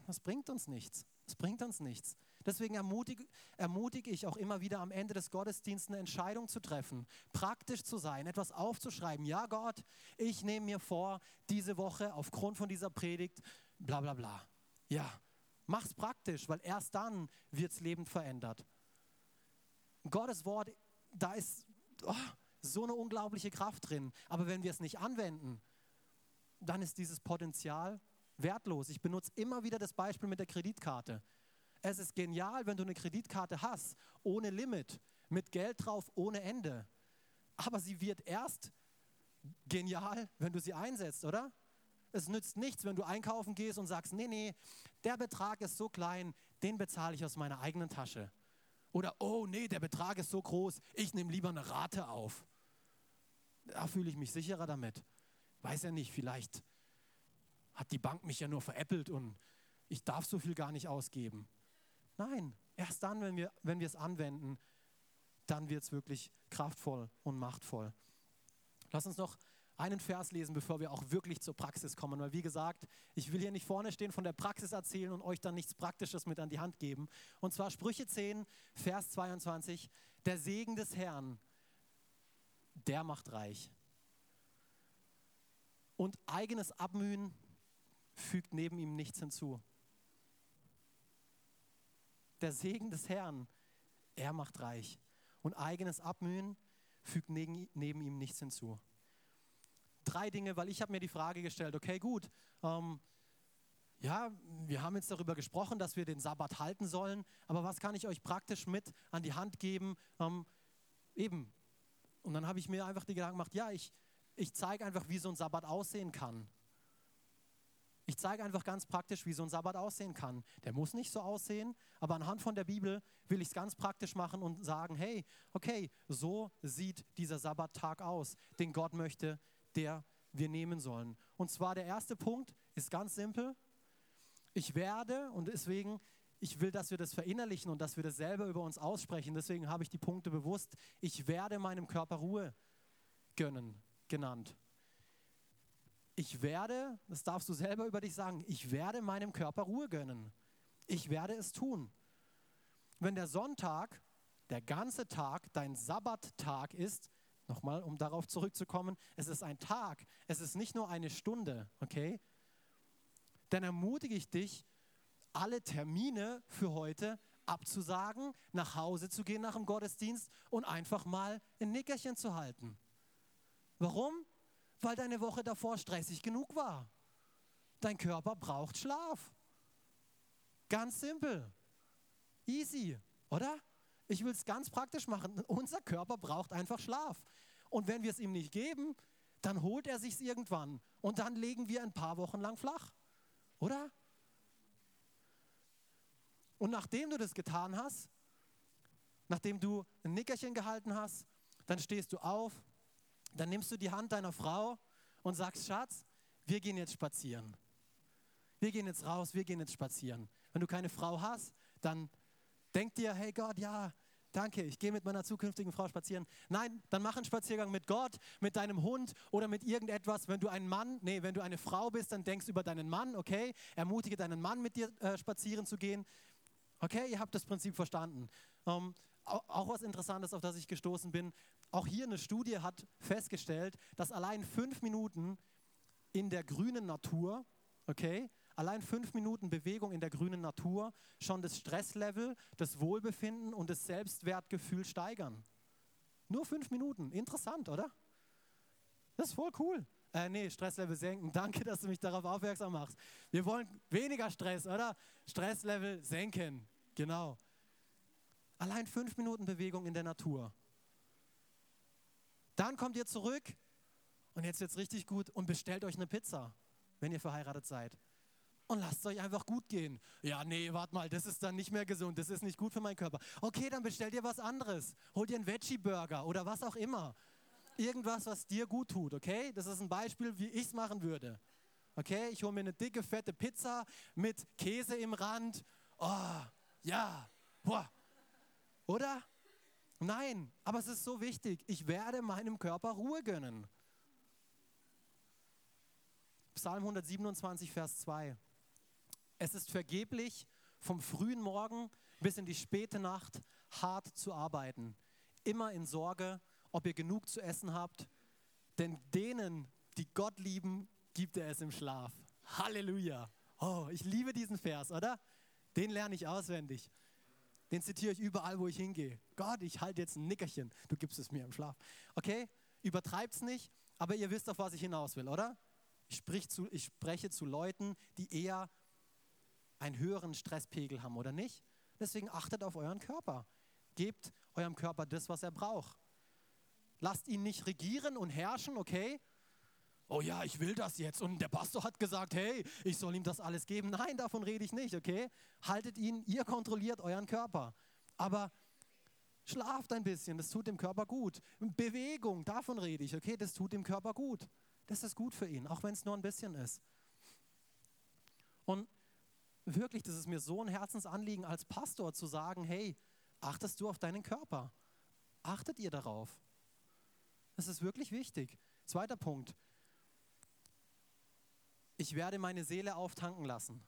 das bringt uns nichts. Das bringt uns nichts. Deswegen ermutige, ermutige ich auch immer wieder am Ende des Gottesdienstes eine Entscheidung zu treffen, praktisch zu sein, etwas aufzuschreiben. Ja, Gott, ich nehme mir vor, diese Woche aufgrund von dieser Predigt, bla bla bla. Ja, mach's praktisch, weil erst dann wird's Leben verändert. Gottes Wort, da ist oh, so eine unglaubliche Kraft drin. Aber wenn wir es nicht anwenden, dann ist dieses Potenzial wertlos. Ich benutze immer wieder das Beispiel mit der Kreditkarte. Es ist genial, wenn du eine Kreditkarte hast, ohne Limit, mit Geld drauf, ohne Ende. Aber sie wird erst genial, wenn du sie einsetzt, oder? Es nützt nichts, wenn du einkaufen gehst und sagst, nee, nee, der Betrag ist so klein, den bezahle ich aus meiner eigenen Tasche. Oder, oh nee, der Betrag ist so groß, ich nehme lieber eine Rate auf. Da fühle ich mich sicherer damit. Weiß ja nicht, vielleicht hat die Bank mich ja nur veräppelt und ich darf so viel gar nicht ausgeben. Nein, erst dann, wenn wir, wenn wir es anwenden, dann wird es wirklich kraftvoll und machtvoll. Lass uns noch einen Vers lesen, bevor wir auch wirklich zur Praxis kommen. Weil wie gesagt, ich will hier nicht vorne stehen, von der Praxis erzählen und euch dann nichts Praktisches mit an die Hand geben. Und zwar Sprüche 10, Vers 22. Der Segen des Herrn, der macht reich. Und eigenes Abmühen fügt neben ihm nichts hinzu. Der Segen des Herrn, er macht reich. Und eigenes Abmühen fügt neben, ihm nichts hinzu. Drei Dinge, weil ich habe mir die Frage gestellt, okay gut, ähm, ja, wir haben jetzt darüber gesprochen, dass wir den Sabbat halten sollen, aber was kann ich euch praktisch mit an die Hand geben? Ähm, eben. Und dann habe ich mir einfach die Gedanken gemacht, ja, ich, ich zeige einfach, wie so ein Sabbat aussehen kann. Ich zeige einfach ganz praktisch, wie so ein Sabbat aussehen kann. Der muss nicht so aussehen, aber anhand von der Bibel will ich es ganz praktisch machen und sagen, hey, okay, so sieht dieser Sabbattag aus, den Gott möchte, der wir nehmen sollen. Und zwar der erste Punkt ist ganz simpel. Ich werde, und deswegen, ich will, dass wir das verinnerlichen und dass wir das selber über uns aussprechen. Deswegen habe ich die Punkte bewusst. Ich werde meinem Körper Ruhe gönnen, genannt ich werde, das darfst du selber über dich sagen, ich werde meinem Körper Ruhe gönnen. Ich werde es tun. Wenn der Sonntag, der ganze Tag, dein Sabbattag ist, nochmal, um darauf zurückzukommen, es ist ein Tag, es ist nicht nur eine Stunde, okay? Dann ermutige ich dich, alle Termine für heute abzusagen, nach Hause zu gehen nach dem Gottesdienst und einfach mal ein Nickerchen zu halten. Warum? Weil deine Woche davor stressig genug war. Dein Körper braucht Schlaf. Ganz simpel. Easy, oder? Ich will es ganz praktisch machen. Unser Körper braucht einfach Schlaf. Und wenn wir es ihm nicht geben, dann holt er sich irgendwann. Und dann legen wir ein paar Wochen lang flach. Oder? Und nachdem du das getan hast, nachdem du ein Nickerchen gehalten hast, dann stehst du auf, dann nimmst du die Hand deiner Frau und sagst, Schatz, wir gehen jetzt spazieren. Wir gehen jetzt raus, wir gehen jetzt spazieren. Wenn du keine Frau hast, dann denk dir, hey Gott, ja, danke, ich gehe mit meiner zukünftigen Frau spazieren. Nein, dann mach einen Spaziergang mit Gott, mit deinem Hund oder mit irgendetwas. Wenn du ein Mann, nee, wenn du eine Frau bist, dann denkst über deinen Mann, okay? Ermutige deinen Mann, mit dir äh, spazieren zu gehen. Okay, ihr habt das Prinzip verstanden. Ähm, auch was Interessantes, auf das ich gestoßen bin. Auch hier eine Studie hat festgestellt, dass allein fünf Minuten in der grünen Natur, okay, allein fünf Minuten Bewegung in der grünen Natur schon das Stresslevel, das Wohlbefinden und das Selbstwertgefühl steigern. Nur fünf Minuten. Interessant, oder? Das ist voll cool. Äh, nee, Stresslevel senken. Danke, dass du mich darauf aufmerksam machst. Wir wollen weniger Stress, oder? Stresslevel senken. Genau. Allein fünf Minuten Bewegung in der Natur. Dann kommt ihr zurück und jetzt wird es richtig gut und bestellt euch eine Pizza, wenn ihr verheiratet seid. Und lasst es euch einfach gut gehen. Ja, nee, warte mal, das ist dann nicht mehr gesund, das ist nicht gut für meinen Körper. Okay, dann bestellt ihr was anderes. Holt ihr einen Veggie-Burger oder was auch immer. Irgendwas, was dir gut tut, okay? Das ist ein Beispiel, wie ich es machen würde. Okay, ich hole mir eine dicke, fette Pizza mit Käse im Rand. Oh, ja, boah, oder? Nein, aber es ist so wichtig. Ich werde meinem Körper Ruhe gönnen. Psalm 127, Vers 2. Es ist vergeblich, vom frühen Morgen bis in die späte Nacht hart zu arbeiten. Immer in Sorge, ob ihr genug zu essen habt. Denn denen, die Gott lieben, gibt er es im Schlaf. Halleluja. Oh, ich liebe diesen Vers, oder? Den lerne ich auswendig. Den zitiere ich überall, wo ich hingehe. Gott, ich halte jetzt ein Nickerchen. Du gibst es mir im Schlaf. Okay? Übertreibt es nicht, aber ihr wisst, auf was ich hinaus will, oder? Ich, sprich zu, ich spreche zu Leuten, die eher einen höheren Stresspegel haben, oder nicht? Deswegen achtet auf euren Körper. Gebt eurem Körper das, was er braucht. Lasst ihn nicht regieren und herrschen, okay? Oh ja, ich will das jetzt. Und der Pastor hat gesagt, hey, ich soll ihm das alles geben. Nein, davon rede ich nicht, okay? Haltet ihn, ihr kontrolliert euren Körper. Aber schlaft ein bisschen, das tut dem Körper gut. Bewegung, davon rede ich, okay? Das tut dem Körper gut. Das ist gut für ihn, auch wenn es nur ein bisschen ist. Und wirklich, das ist mir so ein Herzensanliegen als Pastor zu sagen, hey, achtest du auf deinen Körper? Achtet ihr darauf? Das ist wirklich wichtig. Zweiter Punkt, ich werde meine Seele auftanken lassen.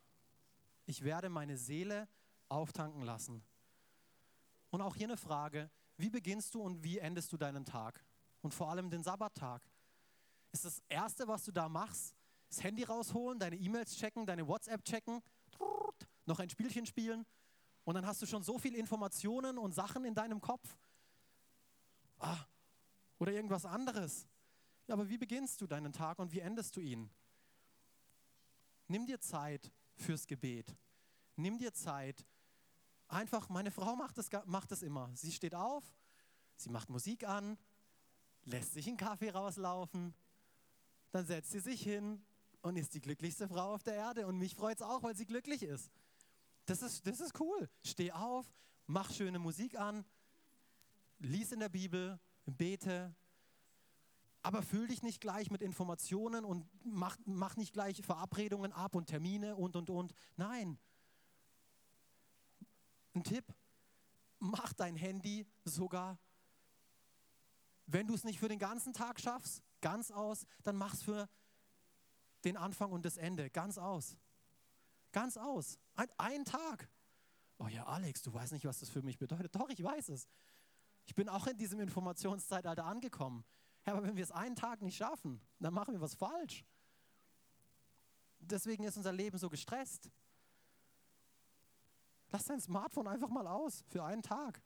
Ich werde meine Seele auftanken lassen. Und auch hier eine Frage, wie beginnst du und wie endest du deinen Tag? Und vor allem den Sabbattag. Ist das Erste, was du da machst, das Handy rausholen, deine E-Mails checken, deine WhatsApp checken, noch ein Spielchen spielen und dann hast du schon so viel Informationen und Sachen in deinem Kopf? Ah, oder irgendwas anderes. Ja, aber wie beginnst du deinen Tag und wie endest du ihn? Nimm dir Zeit fürs Gebet. Nimm dir Zeit. Einfach, meine Frau macht das, macht das immer. Sie steht auf, sie macht Musik an, lässt sich einen Kaffee rauslaufen, dann setzt sie sich hin und ist die glücklichste Frau auf der Erde. Und mich freut es auch, weil sie glücklich ist. Das ist, das ist cool. Steh auf, mach schöne Musik an, lies in der Bibel, bete, aber fühl dich nicht gleich mit Informationen und mach, mach nicht gleich Verabredungen ab und Termine und, und, und. Nein. Ein Tipp, mach dein Handy sogar, wenn du es nicht für den ganzen Tag schaffst, ganz aus, dann mach es für den Anfang und das Ende, ganz aus. Ganz aus. Ein, ein Tag. Oh ja, Alex, du weißt nicht, was das für mich bedeutet. Doch, ich weiß es. Ich bin auch in diesem Informationszeitalter angekommen. Ja, aber wenn wir es einen Tag nicht schaffen, dann machen wir was falsch. Deswegen ist unser Leben so gestresst. Lass dein Smartphone einfach mal aus für einen Tag.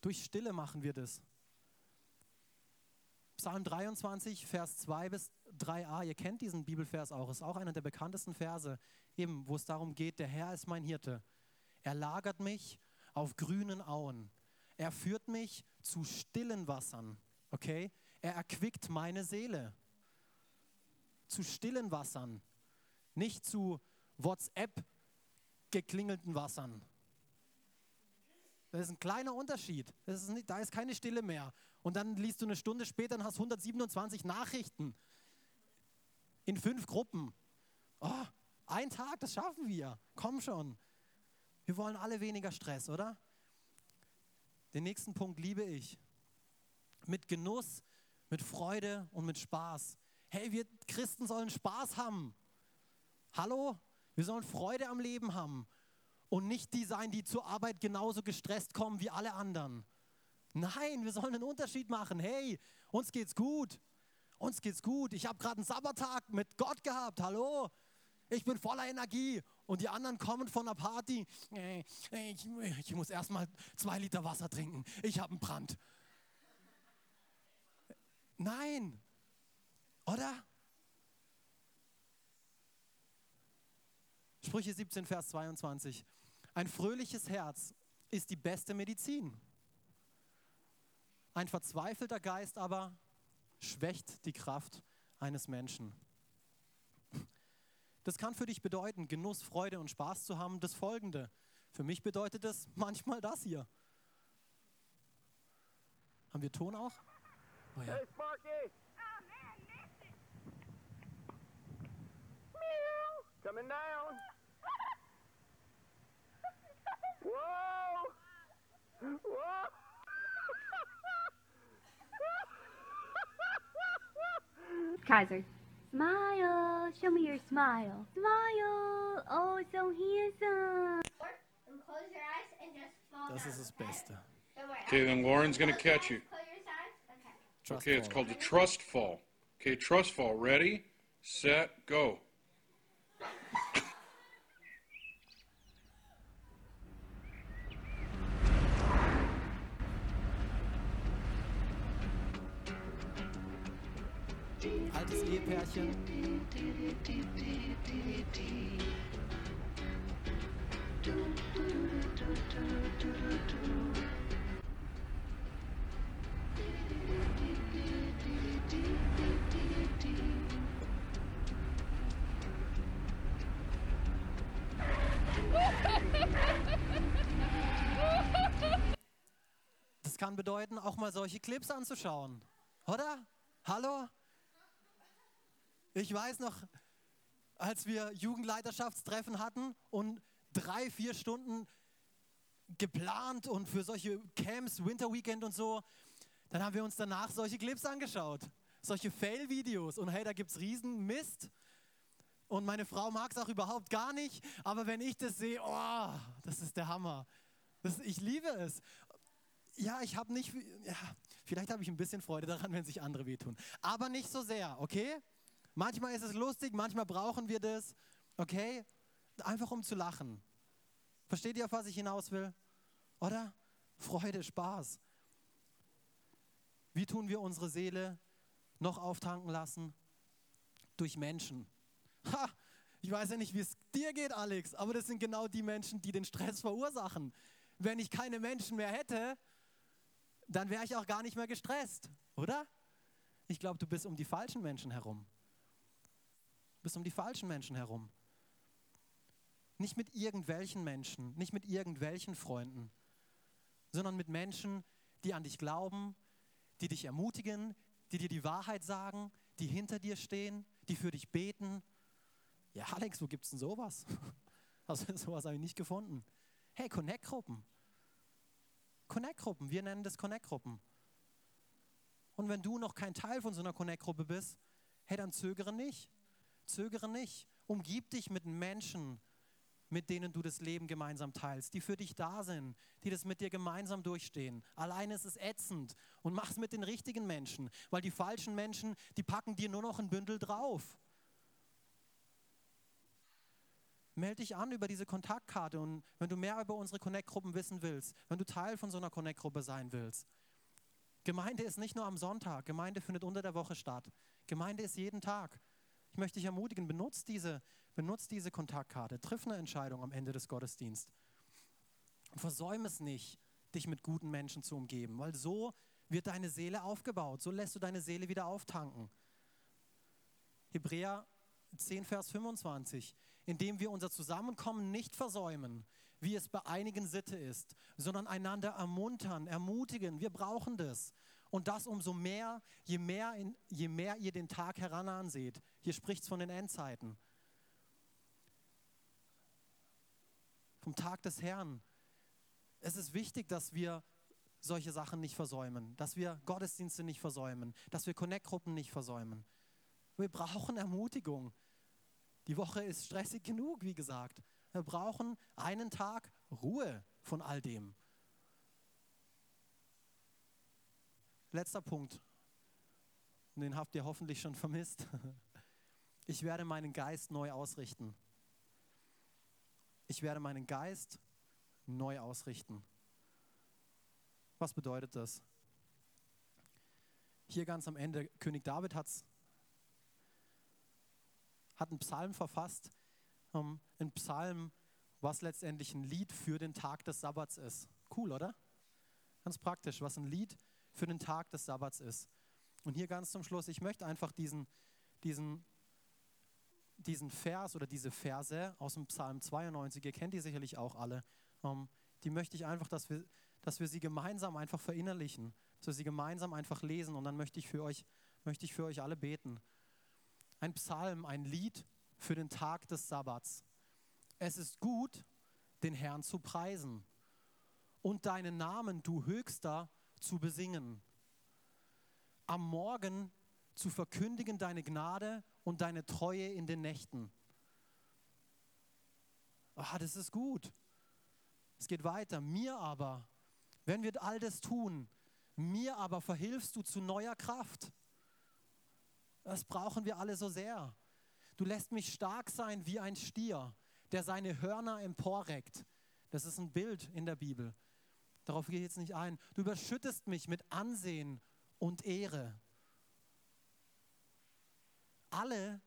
Durch Stille machen wir das. Psalm 23, Vers 2 bis 3a, ihr kennt diesen Bibelvers auch, ist auch einer der bekanntesten Verse, eben wo es darum geht, der Herr ist mein Hirte. Er lagert mich auf grünen Auen. Er führt mich zu stillen Wassern. Okay? Er erquickt meine Seele. Zu stillen Wassern. Nicht zu WhatsApp geklingelten Wassern. Das ist ein kleiner Unterschied. Ist nicht, da ist keine Stille mehr. Und dann liest du eine Stunde später und hast 127 Nachrichten in fünf Gruppen. Oh, ein Tag, das schaffen wir. Komm schon. Wir wollen alle weniger Stress, oder? Den nächsten Punkt liebe ich. Mit Genuss, mit Freude und mit Spaß. Hey, wir Christen sollen Spaß haben. Hallo? Wir sollen Freude am Leben haben und nicht die sein, die zur Arbeit genauso gestresst kommen wie alle anderen. Nein, wir sollen einen Unterschied machen. Hey, uns geht's gut. Uns geht's gut. Ich habe gerade einen Sabbattag mit Gott gehabt. Hallo? Ich bin voller Energie. Und die anderen kommen von der Party. Ich, ich muss erstmal zwei Liter Wasser trinken. Ich habe einen Brand. Nein. Oder? Sprüche 17, Vers 22. Ein fröhliches Herz ist die beste Medizin. Ein verzweifelter Geist aber schwächt die Kraft eines Menschen. Das kann für dich bedeuten, Genuss, Freude und Spaß zu haben, das folgende. Für mich bedeutet es manchmal das hier. Haben wir Ton auch? Oh ja. Hey Sparky! Oh man, Meow! Coming down! Whoa! Whoa! Kaiser. Smile. Show me your smile. Smile. Oh, so handsome. And close your eyes and just fall Das ist das Beste. Okay, then Lauren's going to catch you. Okay, it's called the trust fall. Okay, trust fall. Ready, set, go. Altes Ehepärchen. Das kann bedeuten, auch mal solche Clips anzuschauen. Oder? Hallo? Ich weiß noch, als wir Jugendleiterschaftstreffen hatten und drei, vier Stunden geplant und für solche Camps, Winter Weekend und so, dann haben wir uns danach solche Clips angeschaut, solche Fail-Videos und hey, da gibt es riesen Mist. Und meine Frau mag es auch überhaupt gar nicht, aber wenn ich das sehe, oh, das ist der Hammer. Das, ich liebe es. Ja, ich habe nicht, ja, vielleicht habe ich ein bisschen Freude daran, wenn sich andere wehtun, aber nicht so sehr, okay? Manchmal ist es lustig, manchmal brauchen wir das, okay? Einfach um zu lachen. Versteht ihr, auf was ich hinaus will? Oder? Freude, Spaß. Wie tun wir unsere Seele noch auftanken lassen? Durch Menschen. Ha! Ich weiß ja nicht, wie es dir geht, Alex, aber das sind genau die Menschen, die den Stress verursachen. Wenn ich keine Menschen mehr hätte, dann wäre ich auch gar nicht mehr gestresst, oder? Ich glaube, du bist um die falschen Menschen herum bist um die falschen Menschen herum. Nicht mit irgendwelchen Menschen, nicht mit irgendwelchen Freunden, sondern mit Menschen, die an dich glauben, die dich ermutigen, die dir die Wahrheit sagen, die hinter dir stehen, die für dich beten. Ja, Alex, wo gibt es denn sowas? Also sowas habe ich nicht gefunden. Hey, Connect-Gruppen. Connect-Gruppen, wir nennen das Connect-Gruppen. Und wenn du noch kein Teil von so einer Connect-Gruppe bist, hey, dann zögere nicht. Zögere nicht. Umgib dich mit Menschen, mit denen du das Leben gemeinsam teilst, die für dich da sind, die das mit dir gemeinsam durchstehen. Alleine ist es ätzend und mach es mit den richtigen Menschen, weil die falschen Menschen, die packen dir nur noch ein Bündel drauf. Melde dich an über diese Kontaktkarte und wenn du mehr über unsere Connect-Gruppen wissen willst, wenn du Teil von so einer Connect-Gruppe sein willst. Gemeinde ist nicht nur am Sonntag, Gemeinde findet unter der Woche statt. Gemeinde ist jeden Tag. Ich möchte dich ermutigen, benutzt diese, benutzt diese Kontaktkarte, triff eine Entscheidung am Ende des Gottesdienstes. Und versäume es nicht, dich mit guten Menschen zu umgeben, weil so wird deine Seele aufgebaut, so lässt du deine Seele wieder auftanken. Hebräer 10, Vers 25, indem wir unser Zusammenkommen nicht versäumen, wie es bei einigen Sitte ist, sondern einander ermuntern, ermutigen. Wir brauchen das. Und das umso mehr, je mehr, in, je mehr ihr den Tag herananseht. Hier spricht es von den Endzeiten. Vom Tag des Herrn. Es ist wichtig, dass wir solche Sachen nicht versäumen, dass wir Gottesdienste nicht versäumen, dass wir Connect-Gruppen nicht versäumen. Wir brauchen Ermutigung. Die Woche ist stressig genug, wie gesagt. Wir brauchen einen Tag Ruhe von all dem. Letzter Punkt, den habt ihr hoffentlich schon vermisst. Ich werde meinen Geist neu ausrichten. Ich werde meinen Geist neu ausrichten. Was bedeutet das? Hier ganz am Ende, König David hat's, hat einen Psalm verfasst, um, ein Psalm, was letztendlich ein Lied für den Tag des Sabbats ist. Cool, oder? Ganz praktisch, was ein Lied für den Tag des Sabbats ist. Und hier ganz zum Schluss, ich möchte einfach diesen, diesen, diesen Vers oder diese Verse aus dem Psalm 92, ihr kennt die sicherlich auch alle, um, die möchte ich einfach, dass wir, dass wir sie gemeinsam einfach verinnerlichen, dass wir sie gemeinsam einfach lesen und dann möchte ich für euch, möchte ich für euch alle beten. Ein Psalm, ein Lied für den Tag des Sabbats. Es ist gut, den Herrn zu preisen und deinen Namen, du Höchster, zu besingen. Am Morgen zu verkündigen deine Gnade und deine Treue in den Nächten. Ah, das ist gut. Es geht weiter. Mir aber, wenn wir all das tun, mir aber verhilfst du zu neuer Kraft. Das brauchen wir alle so sehr. Du lässt mich stark sein wie ein Stier, der seine Hörner emporreckt. Das ist ein Bild in der Bibel. Darauf gehe ich jetzt nicht ein. Du überschüttest mich mit Ansehen und Ehre. Alle,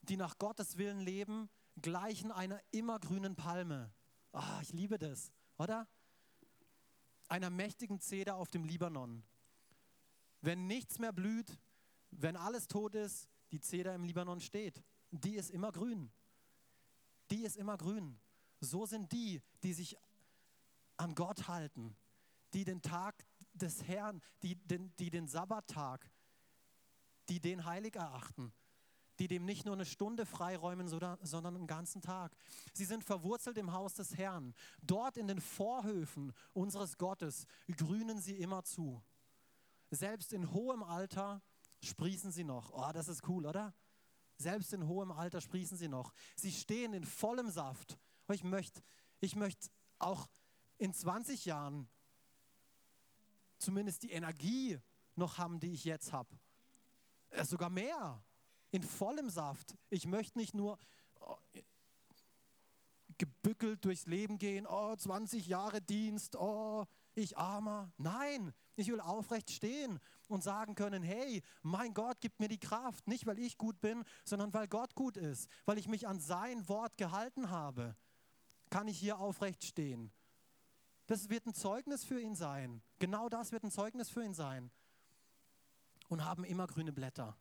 die nach Gottes Willen leben, gleichen einer immergrünen Palme. Oh, ich liebe das, oder? Einer mächtigen Zeder auf dem Libanon. Wenn nichts mehr blüht, wenn alles tot ist, die Zeder im Libanon steht. Die ist immer grün. Die ist immer grün. So sind die, die sich an Gott halten, die den Tag des Herrn, die den, die den Sabbattag, die den heilig erachten, die dem nicht nur eine Stunde freiräumen, sondern einen ganzen Tag. Sie sind verwurzelt im Haus des Herrn. Dort in den Vorhöfen unseres Gottes grünen sie immer zu. Selbst in hohem Alter sprießen sie noch. Oh, das ist cool, oder? Selbst in hohem Alter sprießen sie noch. Sie stehen in vollem Saft. Ich möchte ich möcht auch in 20 Jahren zumindest die Energie noch haben, die ich jetzt habe. Äh, sogar mehr. In vollem Saft. Ich möchte nicht nur oh, gebückelt durchs Leben gehen, oh, 20 Jahre Dienst, oh, ich armer. Nein, ich will aufrecht stehen und sagen können, hey, mein Gott gibt mir die Kraft, nicht weil ich gut bin, sondern weil Gott gut ist, weil ich mich an sein Wort gehalten habe, kann ich hier aufrecht stehen. Das wird ein Zeugnis für ihn sein. Genau das wird ein Zeugnis für ihn sein. Und haben immer grüne Blätter.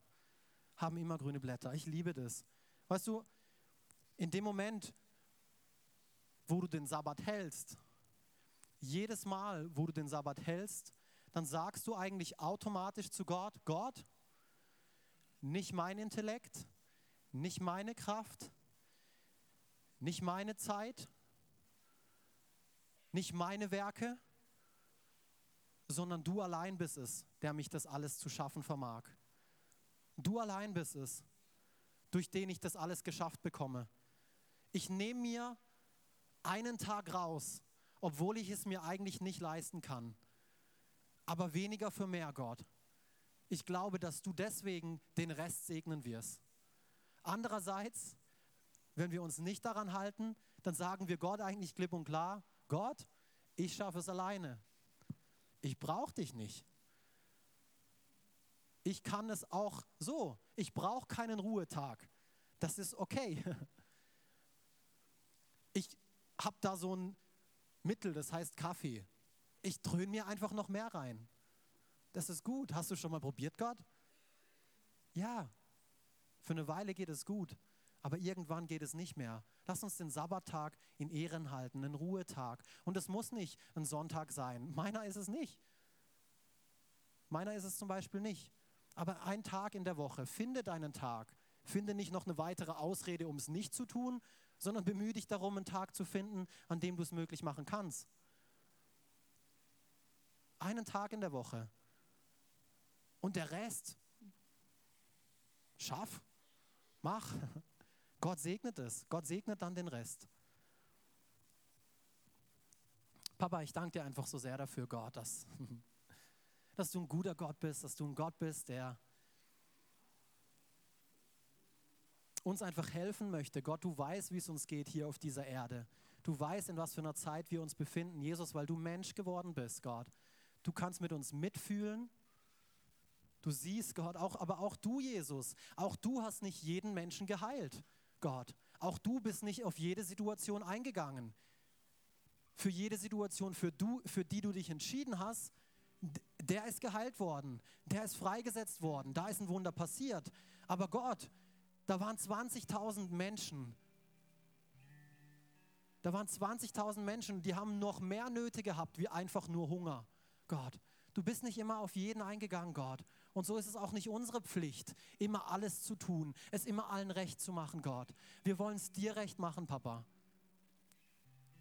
Haben immer grüne Blätter. Ich liebe das. Weißt du, in dem Moment, wo du den Sabbat hältst, jedes Mal, wo du den Sabbat hältst, dann sagst du eigentlich automatisch zu Gott, Gott, nicht mein Intellekt, nicht meine Kraft, nicht meine Zeit, nicht meine Werke, sondern du allein bist es, der mich das alles zu schaffen vermag. Du allein bist es, durch den ich das alles geschafft bekomme. Ich nehme mir einen Tag raus, obwohl ich es mir eigentlich nicht leisten kann. Aber weniger für mehr, Gott. Ich glaube, dass du deswegen den Rest segnen wirst. Andererseits, wenn wir uns nicht daran halten, dann sagen wir Gott eigentlich klipp und klar, Gott, ich schaffe es alleine. Ich brauche dich nicht. Ich kann es auch so. Ich brauche keinen Ruhetag. Das ist okay. Ich habe da so ein Mittel, das heißt Kaffee. Ich dröhne mir einfach noch mehr rein. Das ist gut. Hast du schon mal probiert, Gott? Ja. Für eine Weile geht es gut, aber irgendwann geht es nicht mehr. Lass uns den Sabbattag in Ehren halten, einen Ruhetag. Und es muss nicht ein Sonntag sein. Meiner ist es nicht. Meiner ist es zum Beispiel nicht. Aber ein Tag in der Woche, finde deinen Tag. Finde nicht noch eine weitere Ausrede, um es nicht zu tun, sondern bemühe dich darum, einen Tag zu finden, an dem du es möglich machen kannst. Einen Tag in der Woche. Und der Rest, schaff, mach. Gott segnet es. Gott segnet dann den Rest. Papa, ich danke dir einfach so sehr dafür, Gott, dass, dass du ein guter Gott bist, dass du ein Gott bist, der uns einfach helfen möchte. Gott, du weißt, wie es uns geht hier auf dieser Erde. Du weißt, in was für einer Zeit wir uns befinden, Jesus, weil du Mensch geworden bist, Gott. Du kannst mit uns mitfühlen. Du siehst, Gott, auch, aber auch du, Jesus, auch du hast nicht jeden Menschen geheilt, Gott. Auch du bist nicht auf jede Situation eingegangen. Für jede Situation, für, du, für die du dich entschieden hast, der ist geheilt worden, der ist freigesetzt worden, da ist ein Wunder passiert. Aber Gott, da waren 20.000 Menschen. Da waren 20.000 Menschen, die haben noch mehr Nöte gehabt wie einfach nur Hunger. Gott, du bist nicht immer auf jeden eingegangen, Gott. Und so ist es auch nicht unsere Pflicht, immer alles zu tun, es immer allen recht zu machen, Gott. Wir wollen es dir recht machen, Papa.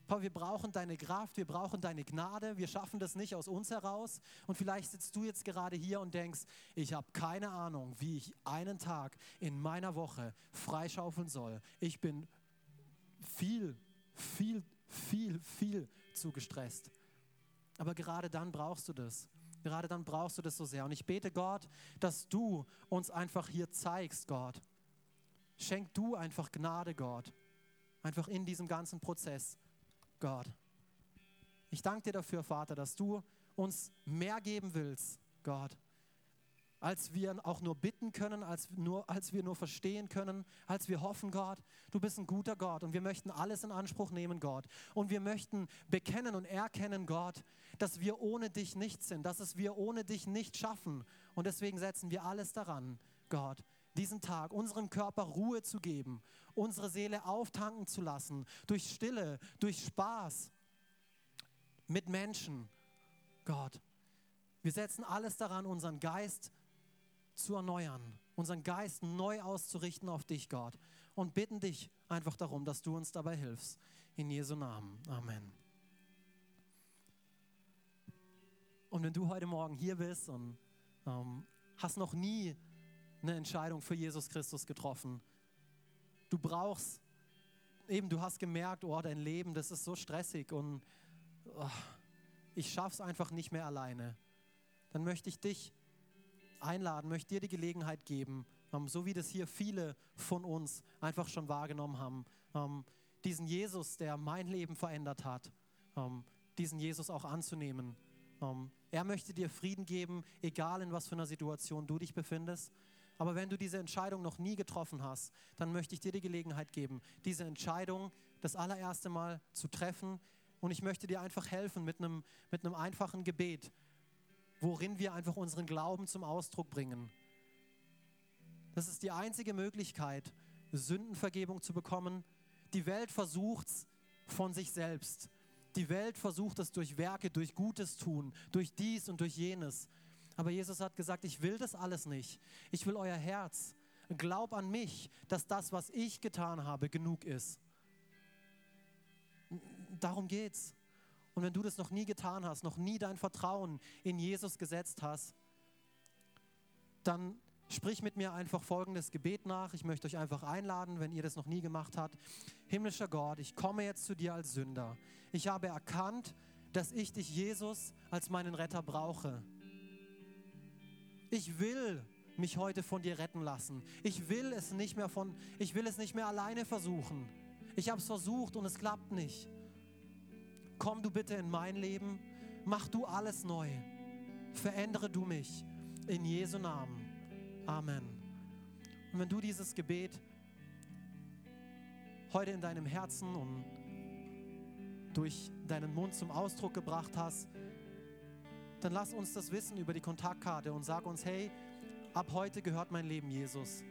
Papa, wir brauchen deine Kraft, wir brauchen deine Gnade, wir schaffen das nicht aus uns heraus. Und vielleicht sitzt du jetzt gerade hier und denkst, ich habe keine Ahnung, wie ich einen Tag in meiner Woche freischaufeln soll. Ich bin viel, viel, viel, viel zu gestresst. Aber gerade dann brauchst du das. Gerade dann brauchst du das so sehr. Und ich bete Gott, dass du uns einfach hier zeigst, Gott. Schenk du einfach Gnade, Gott. Einfach in diesem ganzen Prozess. Gott. Ich danke dir dafür, Vater, dass du uns mehr geben willst, Gott, als wir auch nur bitten können, als, nur, als wir nur verstehen können, als wir hoffen, Gott. Du bist ein guter Gott und wir möchten alles in Anspruch nehmen, Gott. Und wir möchten bekennen und erkennen, Gott, dass wir ohne dich nichts sind, dass es wir ohne dich nicht schaffen. Und deswegen setzen wir alles daran, Gott, diesen Tag, unserem Körper Ruhe zu geben, unsere Seele auftanken zu lassen, durch Stille, durch Spaß mit Menschen. Gott, wir setzen alles daran, unseren Geist zu erneuern, unseren Geist neu auszurichten auf dich, Gott, und bitten dich einfach darum, dass du uns dabei hilfst. In Jesu Namen. Amen. Und wenn du heute Morgen hier bist und ähm, hast noch nie eine Entscheidung für Jesus Christus getroffen. Du brauchst, eben du hast gemerkt, oh, dein Leben, das ist so stressig und oh, ich schaff's einfach nicht mehr alleine. Dann möchte ich dich einladen, möchte dir die Gelegenheit geben, ähm, so wie das hier viele von uns einfach schon wahrgenommen haben, ähm, diesen Jesus, der mein Leben verändert hat, ähm, diesen Jesus auch anzunehmen. Er möchte dir Frieden geben, egal in was für einer Situation du dich befindest. Aber wenn du diese Entscheidung noch nie getroffen hast, dann möchte ich dir die Gelegenheit geben, diese Entscheidung das allererste Mal zu treffen. Und ich möchte dir einfach helfen mit einem, mit einem einfachen Gebet, worin wir einfach unseren Glauben zum Ausdruck bringen. Das ist die einzige Möglichkeit, Sündenvergebung zu bekommen. Die Welt versucht es von sich selbst. Die Welt versucht es durch Werke, durch Gutes tun, durch dies und durch jenes. Aber Jesus hat gesagt, ich will das alles nicht. Ich will euer Herz. Glaub an mich, dass das, was ich getan habe, genug ist. Darum geht's. Und wenn du das noch nie getan hast, noch nie dein Vertrauen in Jesus gesetzt hast, dann sprich mit mir einfach folgendes Gebet nach. Ich möchte euch einfach einladen, wenn ihr das noch nie gemacht habt. Himmlischer Gott, ich komme jetzt zu dir als Sünder. Ich habe erkannt, dass ich dich, Jesus, als meinen Retter brauche. Ich will mich heute von dir retten lassen. Ich will es nicht mehr von, ich will es nicht mehr alleine versuchen. Ich habe es versucht und es klappt nicht. Komm du bitte in mein Leben, mach du alles neu. Verändere du mich in Jesu Namen. Amen. Und wenn du dieses Gebet heute in deinem Herzen und durch deinen Mund zum Ausdruck gebracht hast, dann lass uns das wissen über die Kontaktkarte und sag uns, hey, ab heute gehört mein Leben Jesus.